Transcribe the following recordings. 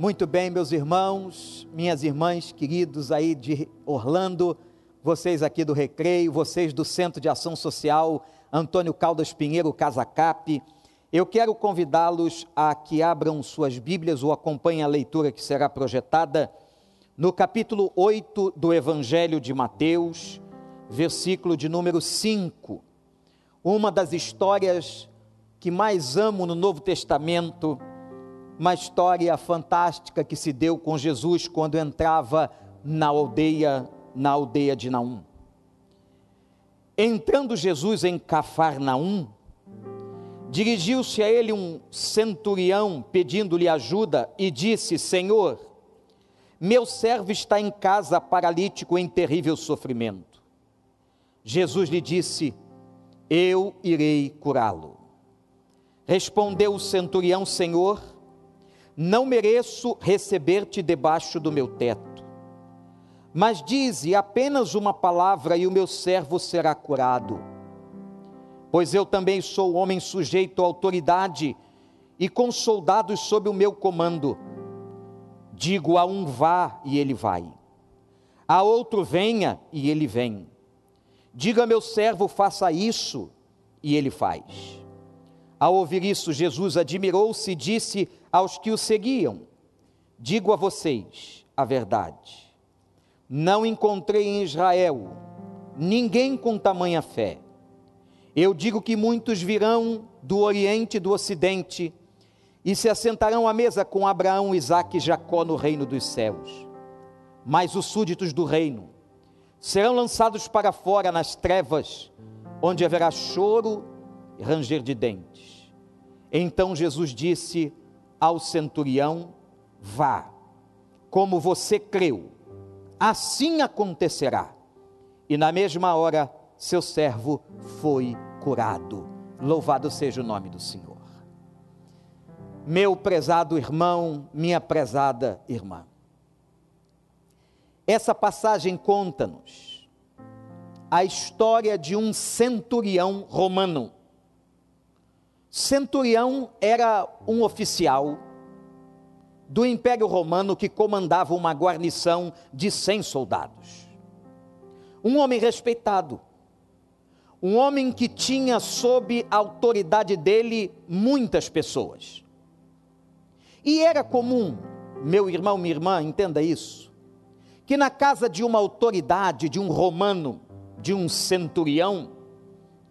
Muito bem, meus irmãos, minhas irmãs queridos aí de Orlando, vocês aqui do Recreio, vocês do Centro de Ação Social Antônio Caldas Pinheiro Casacap, eu quero convidá-los a que abram suas Bíblias ou acompanhem a leitura que será projetada no capítulo 8 do Evangelho de Mateus, versículo de número 5. Uma das histórias que mais amo no Novo Testamento, uma história fantástica que se deu com Jesus quando entrava na aldeia, na aldeia de Naum. Entrando Jesus em Cafarnaum, dirigiu-se a ele um centurião pedindo-lhe ajuda e disse: Senhor, meu servo está em casa paralítico em terrível sofrimento. Jesus lhe disse: Eu irei curá-lo. Respondeu o centurião: Senhor, não mereço receber-te debaixo do meu teto mas dize apenas uma palavra e o meu servo será curado. Pois eu também sou homem sujeito à autoridade e com soldados sob o meu comando. Digo a um vá e ele vai, a outro venha e ele vem. Diga meu servo faça isso e ele faz. Ao ouvir isso, Jesus admirou-se e disse aos que o seguiam: Digo a vocês a verdade não encontrei em Israel ninguém com tamanha fé. Eu digo que muitos virão do Oriente e do Ocidente e se assentarão à mesa com Abraão, Isaque e Jacó no reino dos céus. Mas os súditos do reino serão lançados para fora nas trevas, onde haverá choro e ranger de dentes. Então Jesus disse ao centurião: Vá, como você creu assim acontecerá. E na mesma hora, seu servo foi curado. Louvado seja o nome do Senhor. Meu prezado irmão, minha prezada irmã. Essa passagem conta-nos a história de um centurião romano. Centurião era um oficial do Império Romano que comandava uma guarnição de 100 soldados. Um homem respeitado, um homem que tinha sob a autoridade dele muitas pessoas. E era comum, meu irmão, minha irmã, entenda isso, que na casa de uma autoridade, de um romano, de um centurião,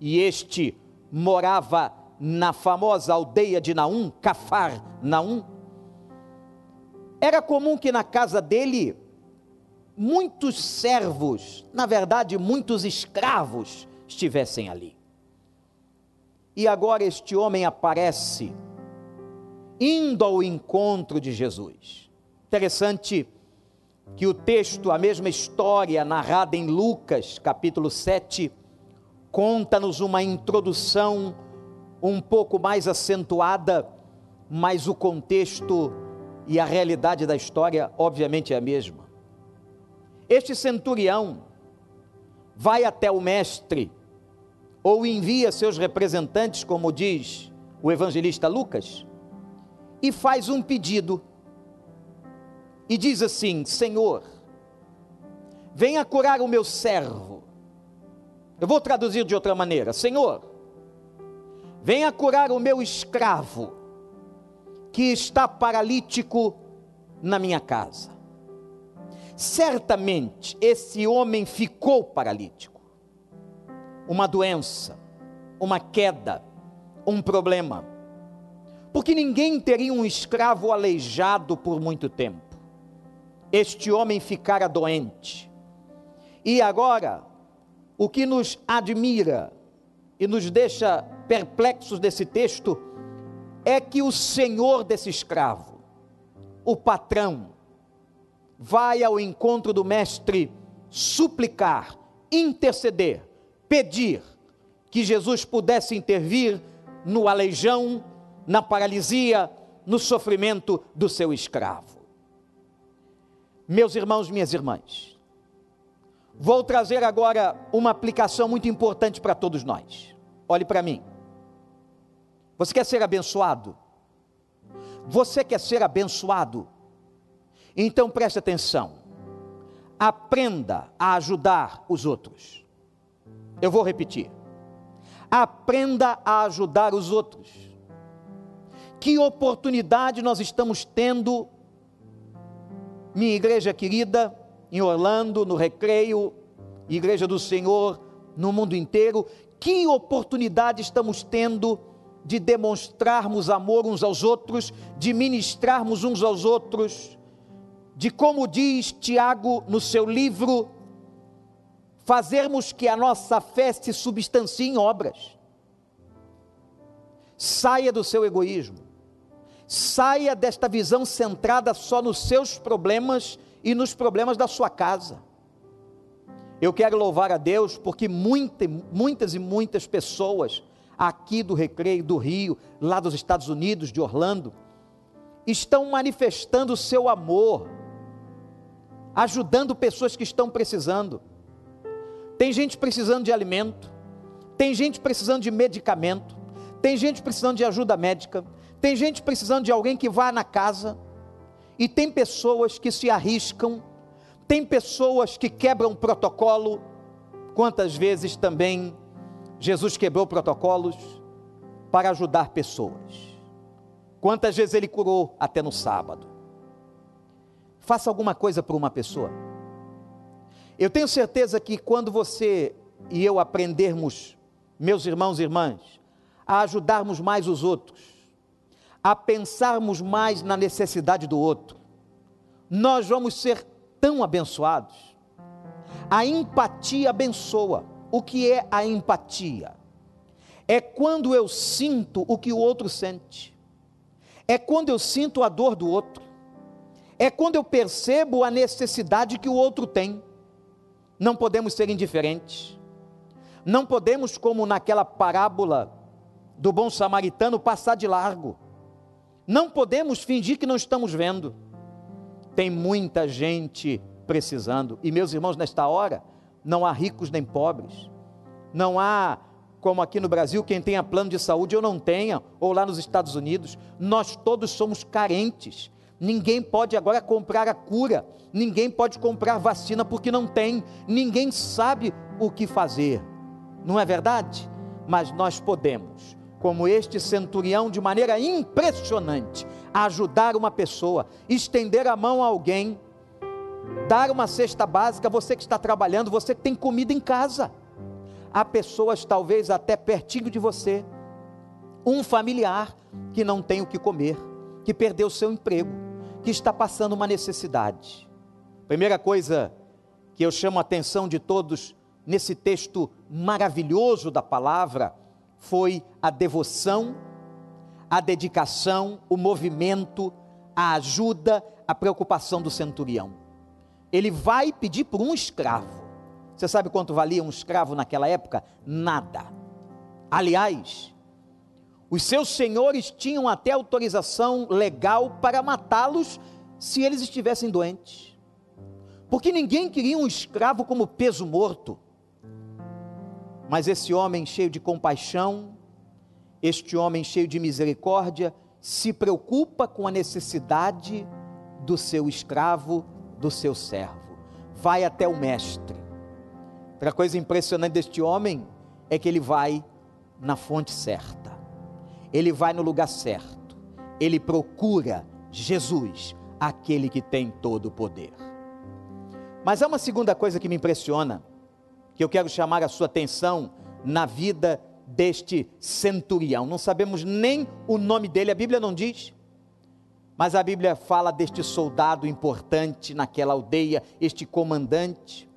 e este morava na famosa aldeia de Naum, Cafar Naum, era comum que na casa dele muitos servos, na verdade, muitos escravos estivessem ali. E agora este homem aparece indo ao encontro de Jesus. Interessante que o texto, a mesma história narrada em Lucas, capítulo 7, conta-nos uma introdução um pouco mais acentuada, mas o contexto e a realidade da história, obviamente, é a mesma. Este centurião vai até o mestre, ou envia seus representantes, como diz o evangelista Lucas, e faz um pedido. E diz assim: Senhor, venha curar o meu servo. Eu vou traduzir de outra maneira: Senhor, venha curar o meu escravo que está paralítico na minha casa. Certamente esse homem ficou paralítico. Uma doença, uma queda, um problema. Porque ninguém teria um escravo aleijado por muito tempo. Este homem ficara doente. E agora, o que nos admira e nos deixa perplexos desse texto é que o senhor desse escravo, o patrão, vai ao encontro do mestre suplicar, interceder, pedir que Jesus pudesse intervir no aleijão, na paralisia, no sofrimento do seu escravo. Meus irmãos, minhas irmãs, vou trazer agora uma aplicação muito importante para todos nós. Olhe para mim. Você quer ser abençoado? Você quer ser abençoado? Então preste atenção. Aprenda a ajudar os outros. Eu vou repetir. Aprenda a ajudar os outros. Que oportunidade nós estamos tendo, minha igreja querida, em Orlando, no Recreio, Igreja do Senhor, no mundo inteiro, que oportunidade estamos tendo de demonstrarmos amor uns aos outros, de ministrarmos uns aos outros, de como diz Tiago no seu livro, fazermos que a nossa fé se substancie em obras. Saia do seu egoísmo, saia desta visão centrada só nos seus problemas e nos problemas da sua casa. Eu quero louvar a Deus porque muita, muitas e muitas pessoas aqui do Recreio, do Rio, lá dos Estados Unidos, de Orlando, estão manifestando o seu amor, ajudando pessoas que estão precisando. Tem gente precisando de alimento, tem gente precisando de medicamento, tem gente precisando de ajuda médica, tem gente precisando de alguém que vá na casa, e tem pessoas que se arriscam tem pessoas que quebram protocolo. Quantas vezes também Jesus quebrou protocolos para ajudar pessoas? Quantas vezes ele curou até no sábado? Faça alguma coisa por uma pessoa. Eu tenho certeza que quando você e eu aprendermos, meus irmãos e irmãs, a ajudarmos mais os outros, a pensarmos mais na necessidade do outro, nós vamos ser tão abençoados. A empatia abençoa. O que é a empatia? É quando eu sinto o que o outro sente. É quando eu sinto a dor do outro. É quando eu percebo a necessidade que o outro tem. Não podemos ser indiferentes. Não podemos, como naquela parábola do bom samaritano, passar de largo. Não podemos fingir que não estamos vendo tem muita gente precisando. E meus irmãos, nesta hora, não há ricos nem pobres. Não há, como aqui no Brasil, quem tenha plano de saúde ou não tenha, ou lá nos Estados Unidos. Nós todos somos carentes. Ninguém pode agora comprar a cura. Ninguém pode comprar vacina porque não tem. Ninguém sabe o que fazer. Não é verdade? Mas nós podemos como este centurião, de maneira impressionante, ajudar uma pessoa, estender a mão a alguém, dar uma cesta básica, você que está trabalhando, você que tem comida em casa. Há pessoas, talvez até pertinho de você, um familiar que não tem o que comer, que perdeu seu emprego, que está passando uma necessidade. Primeira coisa que eu chamo a atenção de todos nesse texto maravilhoso da palavra, foi a devoção, a dedicação, o movimento, a ajuda, a preocupação do centurião. Ele vai pedir por um escravo. Você sabe quanto valia um escravo naquela época? Nada. Aliás, os seus senhores tinham até autorização legal para matá-los se eles estivessem doentes. Porque ninguém queria um escravo como peso morto. Mas esse homem cheio de compaixão, este homem cheio de misericórdia, se preocupa com a necessidade do seu escravo, do seu servo. Vai até o mestre. Outra coisa impressionante deste homem é que ele vai na fonte certa, ele vai no lugar certo, ele procura Jesus, aquele que tem todo o poder. Mas há uma segunda coisa que me impressiona que eu quero chamar a sua atenção na vida deste centurião. Não sabemos nem o nome dele, a Bíblia não diz. Mas a Bíblia fala deste soldado importante naquela aldeia, este comandante.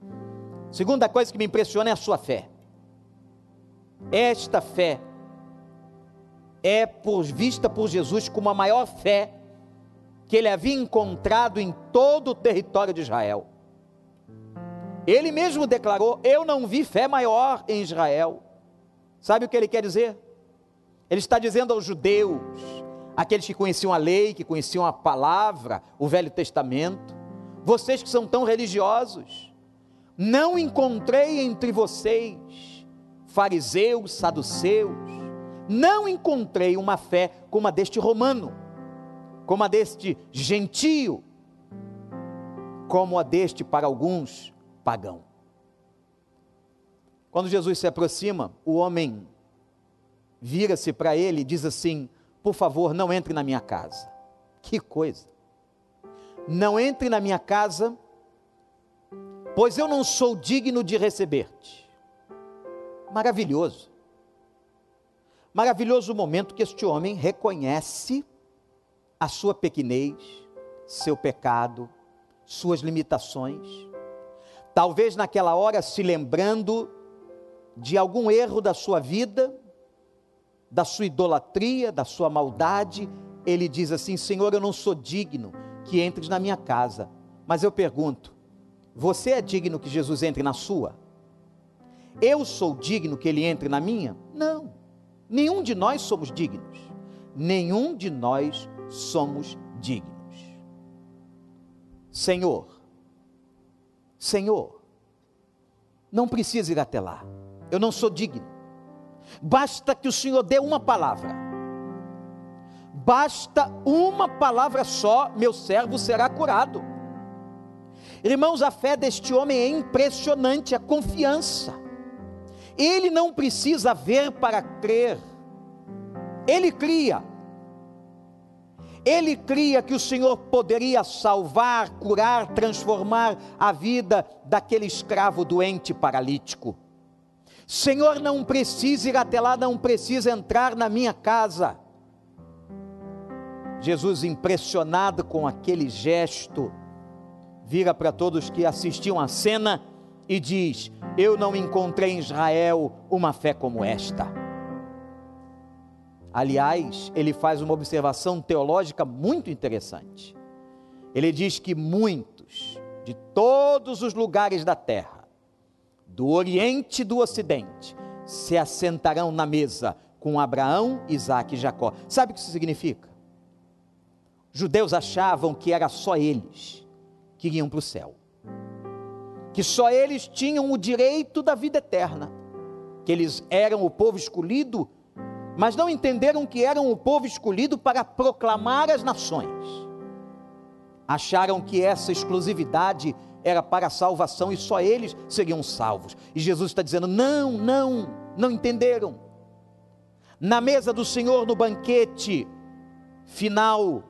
Segunda coisa que me impressiona é a sua fé. Esta fé é por, vista por Jesus como a maior fé que ele havia encontrado em todo o território de Israel. Ele mesmo declarou: Eu não vi fé maior em Israel. Sabe o que ele quer dizer? Ele está dizendo aos judeus, aqueles que conheciam a lei, que conheciam a palavra, o Velho Testamento, vocês que são tão religiosos, não encontrei entre vocês, fariseus, saduceus, não encontrei uma fé como a deste romano, como a deste gentio, como a deste para alguns pagão. Quando Jesus se aproxima, o homem vira-se para ele e diz assim: Por favor, não entre na minha casa. Que coisa! Não entre na minha casa, pois eu não sou digno de receber-te. Maravilhoso. Maravilhoso o momento que este homem reconhece a sua pequenez, seu pecado, suas limitações. Talvez naquela hora se lembrando de algum erro da sua vida, da sua idolatria, da sua maldade, ele diz assim: Senhor, eu não sou digno que entres na minha casa. Mas eu pergunto: você é digno que Jesus entre na sua? Eu sou digno que ele entre na minha? Não. Nenhum de nós somos dignos. Nenhum de nós somos dignos. Senhor, Senhor, não precisa ir até lá. Eu não sou digno. Basta que o Senhor dê uma palavra. Basta uma palavra só, meu servo será curado. Irmãos, a fé deste homem é impressionante, a confiança. Ele não precisa ver para crer. Ele cria. Ele cria que o Senhor poderia salvar, curar, transformar a vida daquele escravo doente paralítico. Senhor, não precisa ir até lá, não precisa entrar na minha casa. Jesus, impressionado com aquele gesto, vira para todos que assistiam a cena e diz: Eu não encontrei em Israel uma fé como esta. Aliás, ele faz uma observação teológica muito interessante. Ele diz que muitos de todos os lugares da terra, do Oriente e do Ocidente, se assentarão na mesa com Abraão, Isaac e Jacó. Sabe o que isso significa? Judeus achavam que era só eles que iam para o céu que só eles tinham o direito da vida eterna, que eles eram o povo escolhido, mas não entenderam que eram o povo escolhido para proclamar as nações. Acharam que essa exclusividade era para a salvação e só eles seriam salvos. E Jesus está dizendo: não, não, não entenderam. Na mesa do Senhor, no banquete final,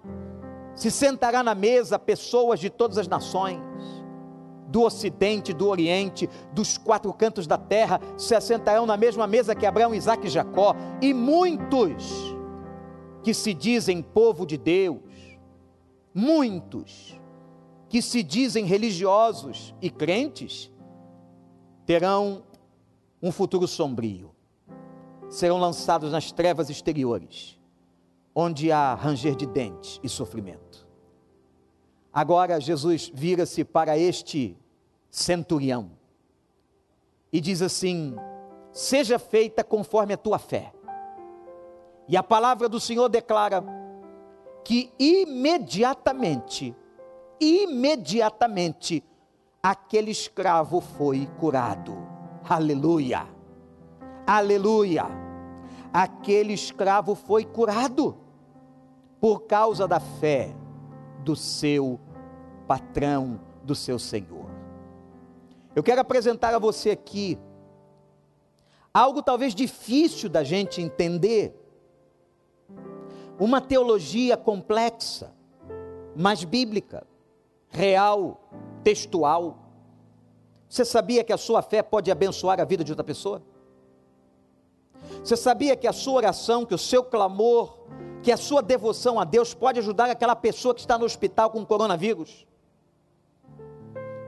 se sentará na mesa pessoas de todas as nações do Ocidente, do Oriente, dos quatro cantos da terra, se assentarão na mesma mesa que Abraão, Isaac e Jacó, e muitos que se dizem povo de Deus, muitos que se dizem religiosos e crentes, terão um futuro sombrio, serão lançados nas trevas exteriores, onde há ranger de dentes e sofrimento. Agora Jesus vira-se para este centurião e diz assim: Seja feita conforme a tua fé. E a palavra do Senhor declara que imediatamente, imediatamente, aquele escravo foi curado. Aleluia! Aleluia! Aquele escravo foi curado por causa da fé do seu patrão, do seu Senhor. Eu quero apresentar a você aqui algo talvez difícil da gente entender, uma teologia complexa, mas bíblica, real, textual. Você sabia que a sua fé pode abençoar a vida de outra pessoa? Você sabia que a sua oração, que o seu clamor, que a sua devoção a Deus pode ajudar aquela pessoa que está no hospital com coronavírus?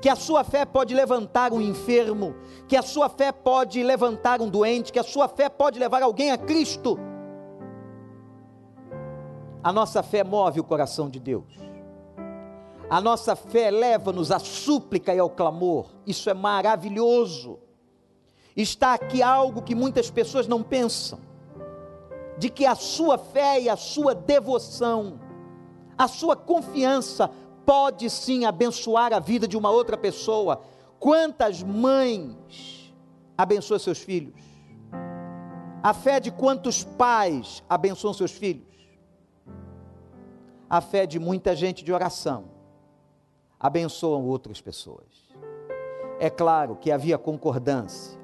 Que a sua fé pode levantar um enfermo, que a sua fé pode levantar um doente, que a sua fé pode levar alguém a Cristo. A nossa fé move o coração de Deus. A nossa fé leva-nos à súplica e ao clamor. Isso é maravilhoso. Está aqui algo que muitas pessoas não pensam de que a sua fé e a sua devoção, a sua confiança pode sim abençoar a vida de uma outra pessoa. Quantas mães abençoam seus filhos? A fé de quantos pais abençoam seus filhos? A fé de muita gente de oração abençoam outras pessoas. É claro que havia concordância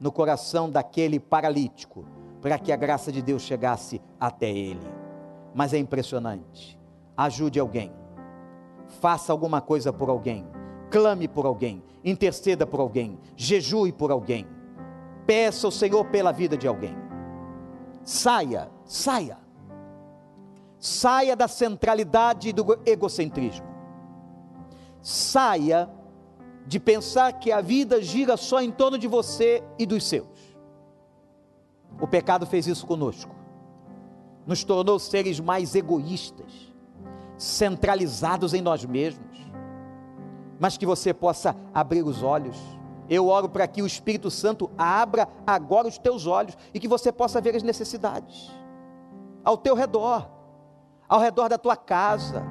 no coração daquele paralítico para que a graça de Deus chegasse até ele. Mas é impressionante. Ajude alguém. Faça alguma coisa por alguém. Clame por alguém. Interceda por alguém. Jejue por alguém. Peça ao Senhor pela vida de alguém. Saia, saia. Saia da centralidade do egocentrismo. Saia de pensar que a vida gira só em torno de você e dos seus. O pecado fez isso conosco, nos tornou seres mais egoístas, centralizados em nós mesmos, mas que você possa abrir os olhos. Eu oro para que o Espírito Santo abra agora os teus olhos e que você possa ver as necessidades ao teu redor, ao redor da tua casa,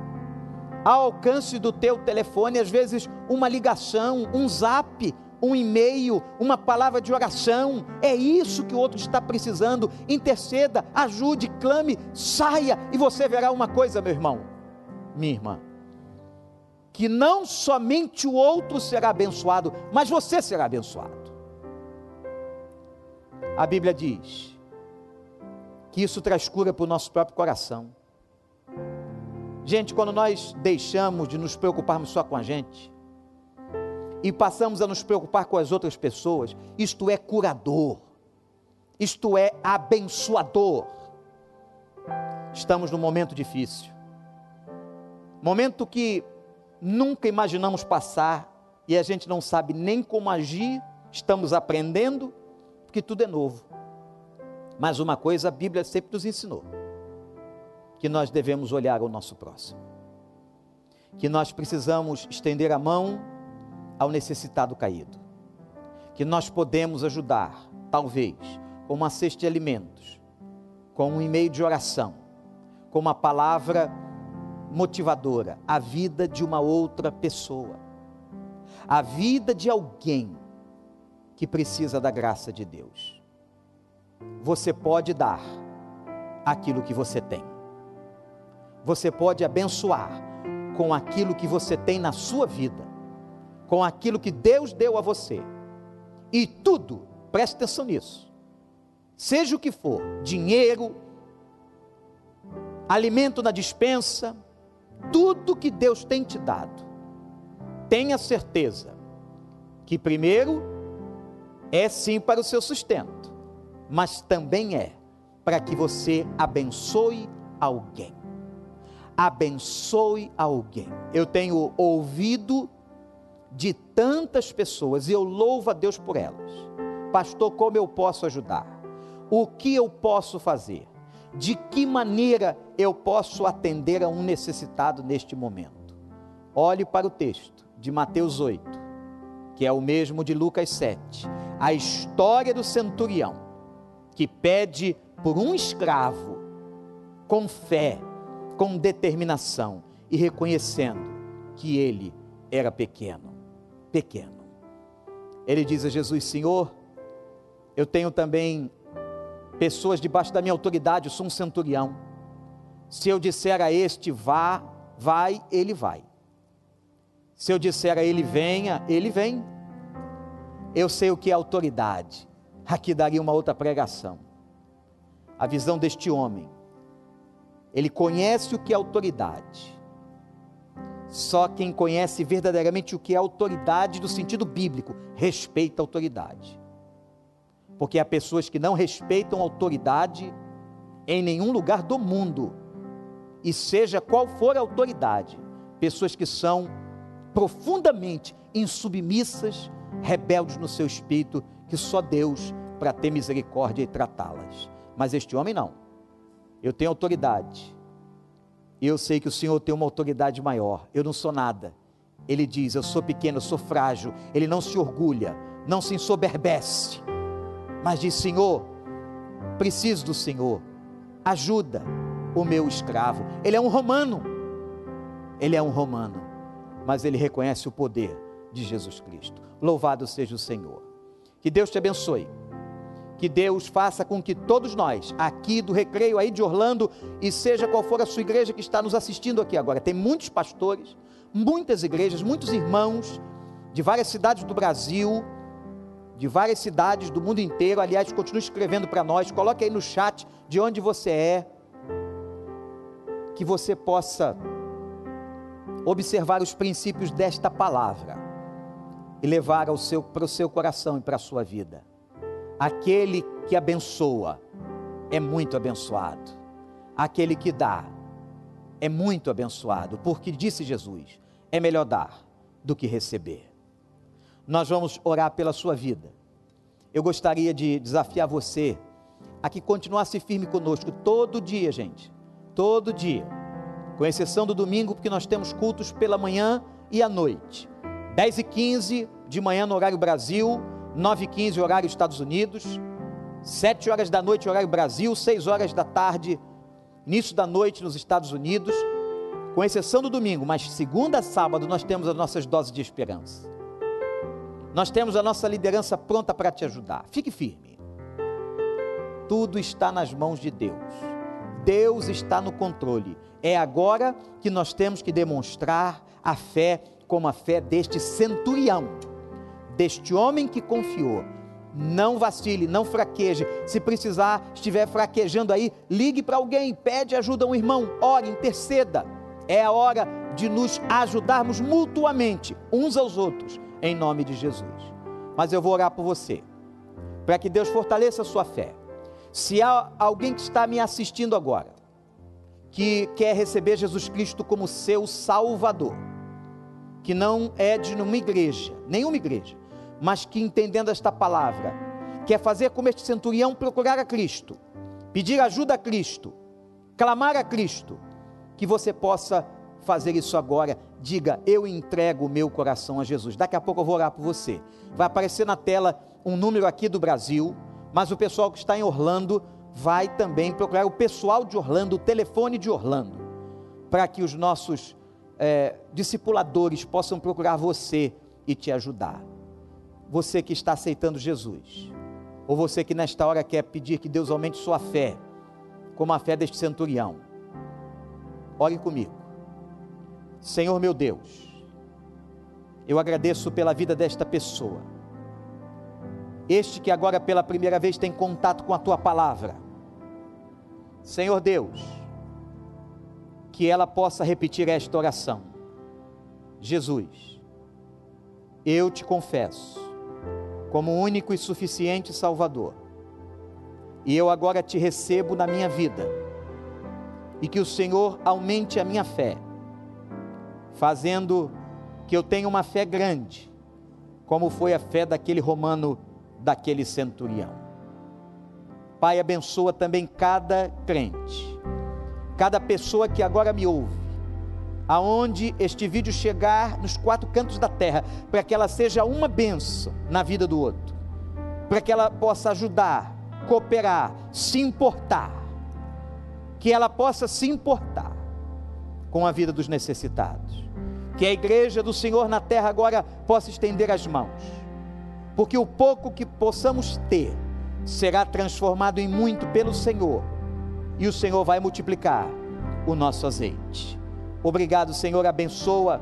ao alcance do teu telefone, às vezes uma ligação, um zap, um e-mail, uma palavra de oração. É isso que o outro está precisando. Interceda, ajude, clame, saia e você verá uma coisa, meu irmão, minha irmã. Que não somente o outro será abençoado, mas você será abençoado. A Bíblia diz que isso traz cura para o nosso próprio coração. Gente, quando nós deixamos de nos preocuparmos só com a gente e passamos a nos preocupar com as outras pessoas, isto é curador, isto é abençoador. Estamos num momento difícil, momento que nunca imaginamos passar e a gente não sabe nem como agir, estamos aprendendo, porque tudo é novo. Mas uma coisa a Bíblia sempre nos ensinou que nós devemos olhar o nosso próximo, que nós precisamos estender a mão ao necessitado caído, que nós podemos ajudar, talvez, com uma cesta de alimentos, com um e-mail de oração, com uma palavra motivadora, a vida de uma outra pessoa, a vida de alguém que precisa da graça de Deus. Você pode dar aquilo que você tem você pode abençoar com aquilo que você tem na sua vida, com aquilo que Deus deu a você. E tudo, preste atenção nisso. Seja o que for, dinheiro, alimento na dispensa, tudo que Deus tem te dado, tenha certeza que primeiro é sim para o seu sustento, mas também é para que você abençoe alguém abençoe alguém. Eu tenho ouvido de tantas pessoas e eu louvo a Deus por elas. Pastor, como eu posso ajudar? O que eu posso fazer? De que maneira eu posso atender a um necessitado neste momento? Olhe para o texto de Mateus 8, que é o mesmo de Lucas 7. A história do centurião que pede por um escravo com fé com determinação e reconhecendo que ele era pequeno, pequeno. Ele diz a Jesus: Senhor, eu tenho também pessoas debaixo da minha autoridade, eu sou um centurião. Se eu disser a este vá, vai, ele vai. Se eu disser a ele venha, ele vem. Eu sei o que é autoridade. Aqui daria uma outra pregação. A visão deste homem ele conhece o que é autoridade. Só quem conhece verdadeiramente o que é autoridade, no sentido bíblico, respeita a autoridade. Porque há pessoas que não respeitam autoridade em nenhum lugar do mundo, e seja qual for a autoridade, pessoas que são profundamente insubmissas, rebeldes no seu espírito, que só Deus para ter misericórdia e tratá-las. Mas este homem não eu tenho autoridade. E eu sei que o Senhor tem uma autoridade maior. Eu não sou nada. Ele diz: Eu sou pequeno, eu sou frágil. Ele não se orgulha, não se ensoberbece. Mas diz: Senhor, preciso do Senhor. Ajuda o meu escravo. Ele é um romano. Ele é um romano. Mas ele reconhece o poder de Jesus Cristo. Louvado seja o Senhor. Que Deus te abençoe que Deus faça com que todos nós, aqui do Recreio, aí de Orlando, e seja qual for a sua igreja que está nos assistindo aqui agora, tem muitos pastores, muitas igrejas, muitos irmãos de várias cidades do Brasil, de várias cidades do mundo inteiro. Aliás, continue escrevendo para nós, coloque aí no chat de onde você é, que você possa observar os princípios desta palavra e levar ao seu, para o seu coração e para a sua vida. Aquele que abençoa é muito abençoado, aquele que dá é muito abençoado, porque disse Jesus: é melhor dar do que receber nós vamos orar pela sua vida. Eu gostaria de desafiar você a que continuasse firme conosco todo dia, gente. Todo dia. Com exceção do domingo, porque nós temos cultos pela manhã e à noite. 10 e 15 de manhã no horário Brasil, 9 e 15 horário Estados Unidos, 7 horas da noite horário Brasil, 6 horas da tarde, início da noite nos Estados Unidos, com exceção do domingo, mas segunda a sábado nós temos as nossas doses de esperança. Nós temos a nossa liderança pronta para te ajudar. Fique firme. Tudo está nas mãos de Deus. Deus está no controle. É agora que nós temos que demonstrar a fé como a fé deste centurião, deste homem que confiou. Não vacile, não fraqueje. Se precisar, estiver fraquejando aí, ligue para alguém, pede ajuda a um irmão, ore, interceda. É a hora de nos ajudarmos mutuamente, uns aos outros em nome de Jesus. Mas eu vou orar por você, para que Deus fortaleça a sua fé. Se há alguém que está me assistindo agora, que quer receber Jesus Cristo como seu Salvador, que não é de nenhuma igreja, nenhuma igreja, mas que entendendo esta palavra, quer fazer como este centurião, procurar a Cristo, pedir ajuda a Cristo, clamar a Cristo, que você possa fazer isso agora. Diga, eu entrego o meu coração a Jesus. Daqui a pouco eu vou orar por você. Vai aparecer na tela um número aqui do Brasil, mas o pessoal que está em Orlando vai também procurar o pessoal de Orlando, o telefone de Orlando, para que os nossos é, discipuladores possam procurar você e te ajudar. Você que está aceitando Jesus, ou você que nesta hora quer pedir que Deus aumente sua fé, como a fé deste centurião, ore comigo. Senhor meu Deus, eu agradeço pela vida desta pessoa, este que agora pela primeira vez tem contato com a tua palavra. Senhor Deus, que ela possa repetir esta oração. Jesus, eu te confesso como único e suficiente Salvador, e eu agora te recebo na minha vida, e que o Senhor aumente a minha fé fazendo que eu tenha uma fé grande, como foi a fé daquele romano, daquele centurião. Pai, abençoa também cada crente, cada pessoa que agora me ouve, aonde este vídeo chegar nos quatro cantos da terra, para que ela seja uma benção na vida do outro, para que ela possa ajudar, cooperar, se importar, que ela possa se importar com a vida dos necessitados. Que a igreja do Senhor na terra agora possa estender as mãos, porque o pouco que possamos ter será transformado em muito pelo Senhor, e o Senhor vai multiplicar o nosso azeite. Obrigado, Senhor, abençoa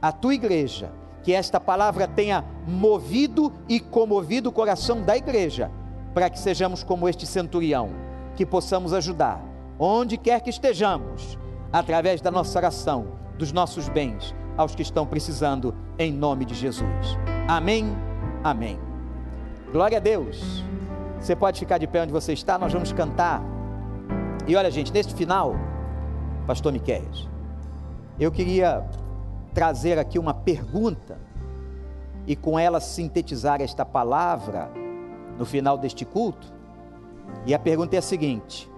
a tua igreja, que esta palavra tenha movido e comovido o coração da igreja, para que sejamos como este centurião, que possamos ajudar, onde quer que estejamos, através da nossa oração dos nossos bens aos que estão precisando, em nome de Jesus. Amém, amém. Glória a Deus. Você pode ficar de pé onde você está, nós vamos cantar. E olha, gente, neste final, Pastor Miquel, eu queria trazer aqui uma pergunta e com ela sintetizar esta palavra no final deste culto. E a pergunta é a seguinte: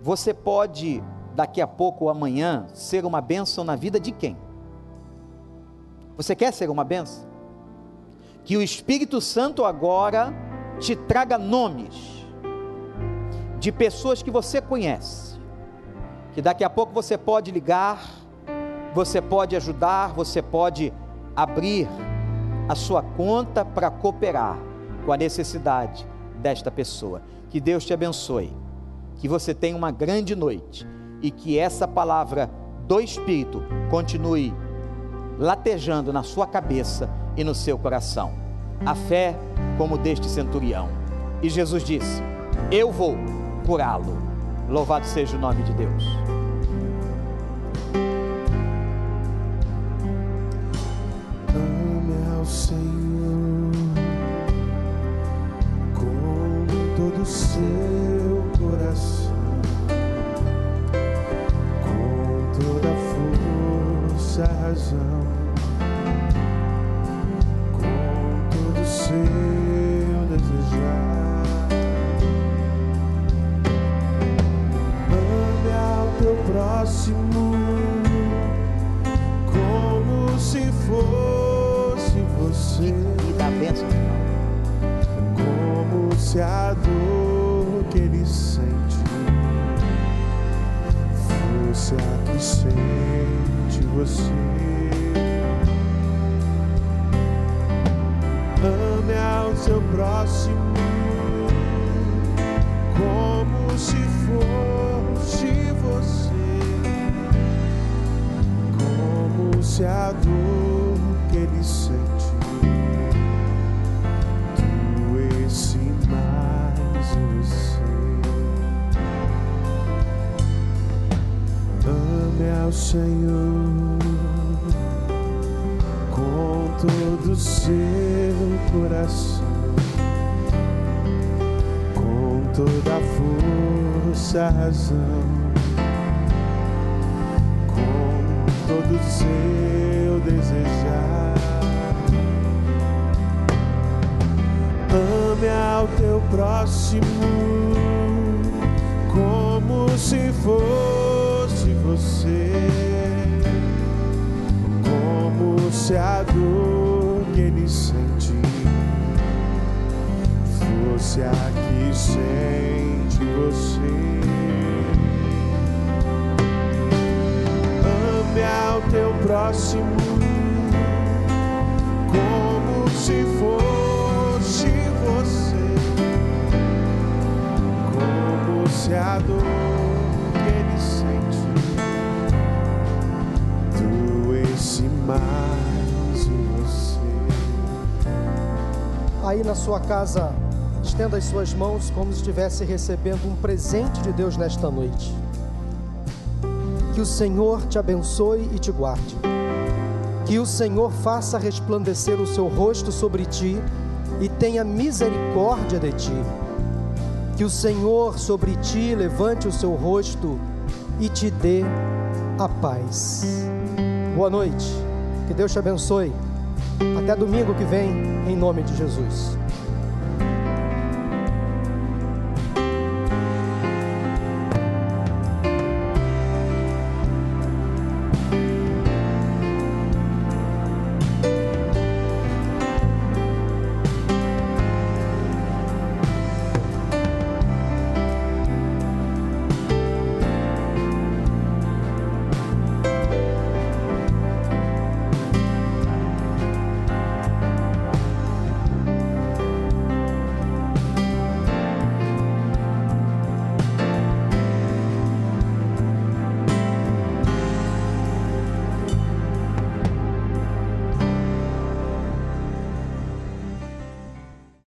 você pode daqui a pouco ou amanhã ser uma bênção na vida de quem? Você quer ser uma bênção? Que o Espírito Santo agora te traga nomes de pessoas que você conhece, que daqui a pouco você pode ligar, você pode ajudar, você pode abrir a sua conta para cooperar com a necessidade desta pessoa. Que Deus te abençoe, que você tenha uma grande noite e que essa palavra do Espírito continue latejando na sua cabeça e no seu coração. A fé como deste centurião. E Jesus disse: Eu vou curá-lo. Louvado seja o nome de Deus. Como se a dor que ele sente. Doesse mais você. Ame ao Senhor com todo seu coração, com toda a força, razão, todo o seu desejar. Ame ao teu próximo como se fosse você, como se a dor que ele sente fosse a que sente você. Próximo como se fosse você, como se a dor que ele sente doesse mais em você. aí na sua casa, estenda as suas mãos como se estivesse recebendo um presente de Deus nesta noite. Que o Senhor te abençoe e te guarde. Que o Senhor faça resplandecer o seu rosto sobre ti e tenha misericórdia de ti. Que o Senhor sobre ti levante o seu rosto e te dê a paz. Boa noite. Que Deus te abençoe. Até domingo que vem, em nome de Jesus.